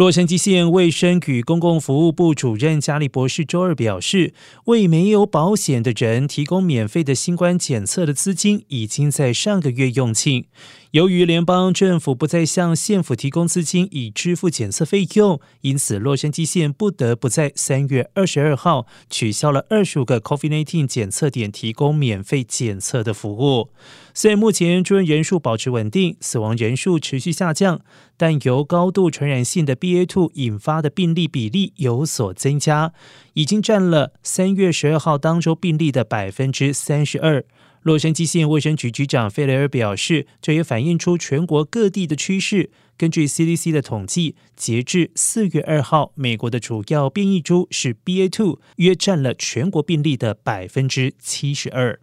洛杉矶县卫生与公共服务部主任加利博士周二表示，为没有保险的人提供免费的新冠检测的资金已经在上个月用尽。由于联邦政府不再向县府提供资金以支付检测费用，因此洛杉矶县不得不在三月二十二号取消了二十五个 COVID-19 检测点提供免费检测的服务。虽然目前住院人数保持稳定，死亡人数持续下降，但由高度传染性的 BA.2 引发的病例比例有所增加，已经占了三月十二号当周病例的百分之三十二。洛杉矶县卫生局局长费雷尔表示，这也反映出全国各地的趋势。根据 CDC 的统计，截至四月二号，美国的主要变异株是 BA.2，约占了全国病例的百分之七十二。